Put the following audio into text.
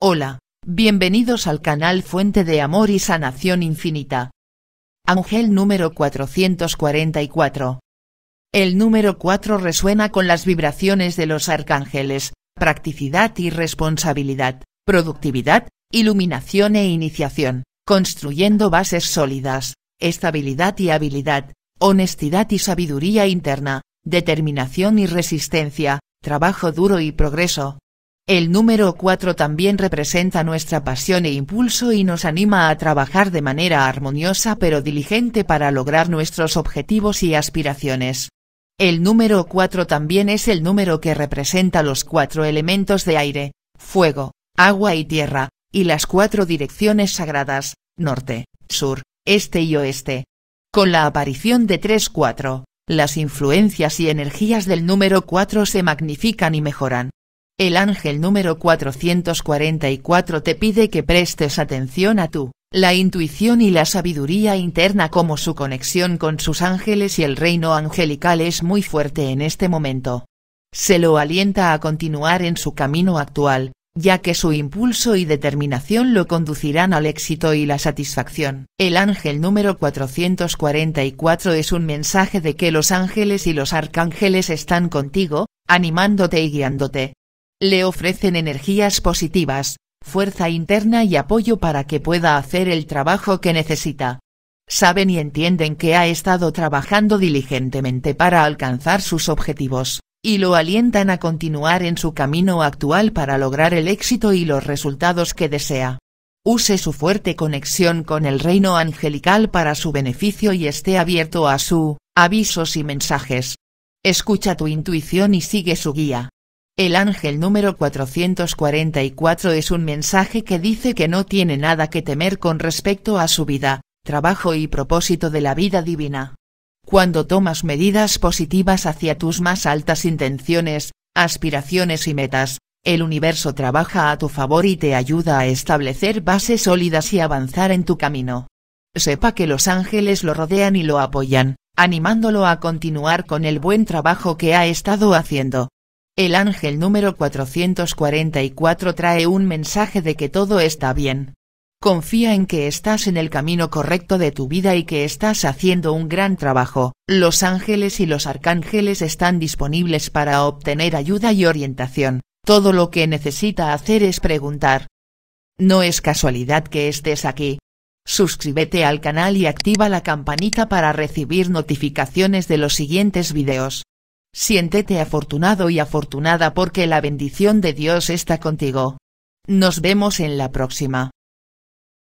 Hola, bienvenidos al canal Fuente de Amor y Sanación Infinita. Ángel número 444. El número 4 resuena con las vibraciones de los arcángeles, practicidad y responsabilidad, productividad, iluminación e iniciación, construyendo bases sólidas, estabilidad y habilidad, honestidad y sabiduría interna, determinación y resistencia, trabajo duro y progreso. El número 4 también representa nuestra pasión e impulso y nos anima a trabajar de manera armoniosa pero diligente para lograr nuestros objetivos y aspiraciones. El número 4 también es el número que representa los cuatro elementos de aire, fuego, agua y tierra, y las cuatro direcciones sagradas, norte, sur, este y oeste. Con la aparición de 3-4, las influencias y energías del número 4 se magnifican y mejoran. El ángel número 444 te pide que prestes atención a tú, la intuición y la sabiduría interna como su conexión con sus ángeles y el reino angelical es muy fuerte en este momento. Se lo alienta a continuar en su camino actual, ya que su impulso y determinación lo conducirán al éxito y la satisfacción. El ángel número 444 es un mensaje de que los ángeles y los arcángeles están contigo, animándote y guiándote. Le ofrecen energías positivas, fuerza interna y apoyo para que pueda hacer el trabajo que necesita. Saben y entienden que ha estado trabajando diligentemente para alcanzar sus objetivos y lo alientan a continuar en su camino actual para lograr el éxito y los resultados que desea. Use su fuerte conexión con el reino angelical para su beneficio y esté abierto a su, avisos y mensajes. Escucha tu intuición y sigue su guía. El ángel número 444 es un mensaje que dice que no tiene nada que temer con respecto a su vida, trabajo y propósito de la vida divina. Cuando tomas medidas positivas hacia tus más altas intenciones, aspiraciones y metas, el universo trabaja a tu favor y te ayuda a establecer bases sólidas y avanzar en tu camino. Sepa que los ángeles lo rodean y lo apoyan, animándolo a continuar con el buen trabajo que ha estado haciendo. El ángel número 444 trae un mensaje de que todo está bien. Confía en que estás en el camino correcto de tu vida y que estás haciendo un gran trabajo, los ángeles y los arcángeles están disponibles para obtener ayuda y orientación, todo lo que necesita hacer es preguntar. No es casualidad que estés aquí. Suscríbete al canal y activa la campanita para recibir notificaciones de los siguientes videos. Siéntete afortunado y afortunada porque la bendición de Dios está contigo. Nos vemos en la próxima.